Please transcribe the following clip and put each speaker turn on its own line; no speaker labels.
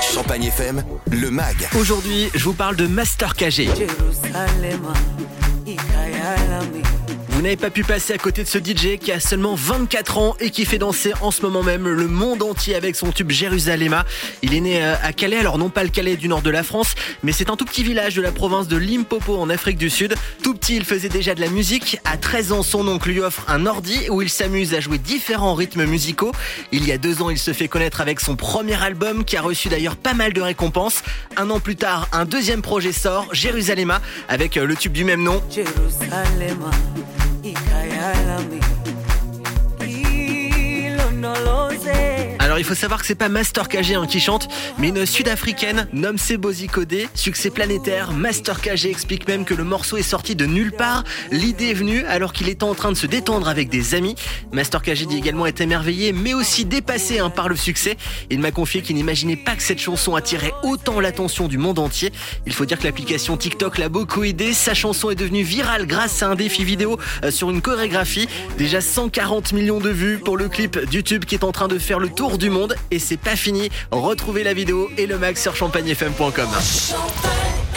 Champagne FM, le MAG.
Aujourd'hui, je vous parle de Master KG. Vous n'avez pas pu passer à côté de ce DJ qui a seulement 24 ans et qui fait danser en ce moment même le monde entier avec son tube Jérusalem. Il est né euh, à Calais, alors non pas le Calais du nord de la France, mais c'est un tout petit village de la province de Limpopo en Afrique du Sud. Tout petit, il faisait déjà de la musique. À 13 ans, son oncle lui offre un ordi où il s'amuse à jouer différents rythmes musicaux. Il y a deux ans, il se fait connaître avec son premier album qui a reçu d'ailleurs pas mal de récompenses. Un an plus tard, un deuxième projet sort, Jérusalem, avec euh, le tube du même nom.
I love
me. Il faut savoir que c'est pas Master KG hein, qui chante, mais une sud-africaine, Nomse Bozikode, succès planétaire. Master KG explique même que le morceau est sorti de nulle part. L'idée est venue alors qu'il était en train de se détendre avec des amis. Master KG dit également être émerveillé, mais aussi dépassé hein, par le succès. Il m'a confié qu'il n'imaginait pas que cette chanson attirait autant l'attention du monde entier. Il faut dire que l'application TikTok l'a beaucoup aidé. Sa chanson est devenue virale grâce à un défi vidéo euh, sur une chorégraphie. Déjà 140 millions de vues pour le clip YouTube qui est en train de faire le tour du monde. Et c'est pas fini. Retrouvez la vidéo et le max sur champagnefm.com.
Champagne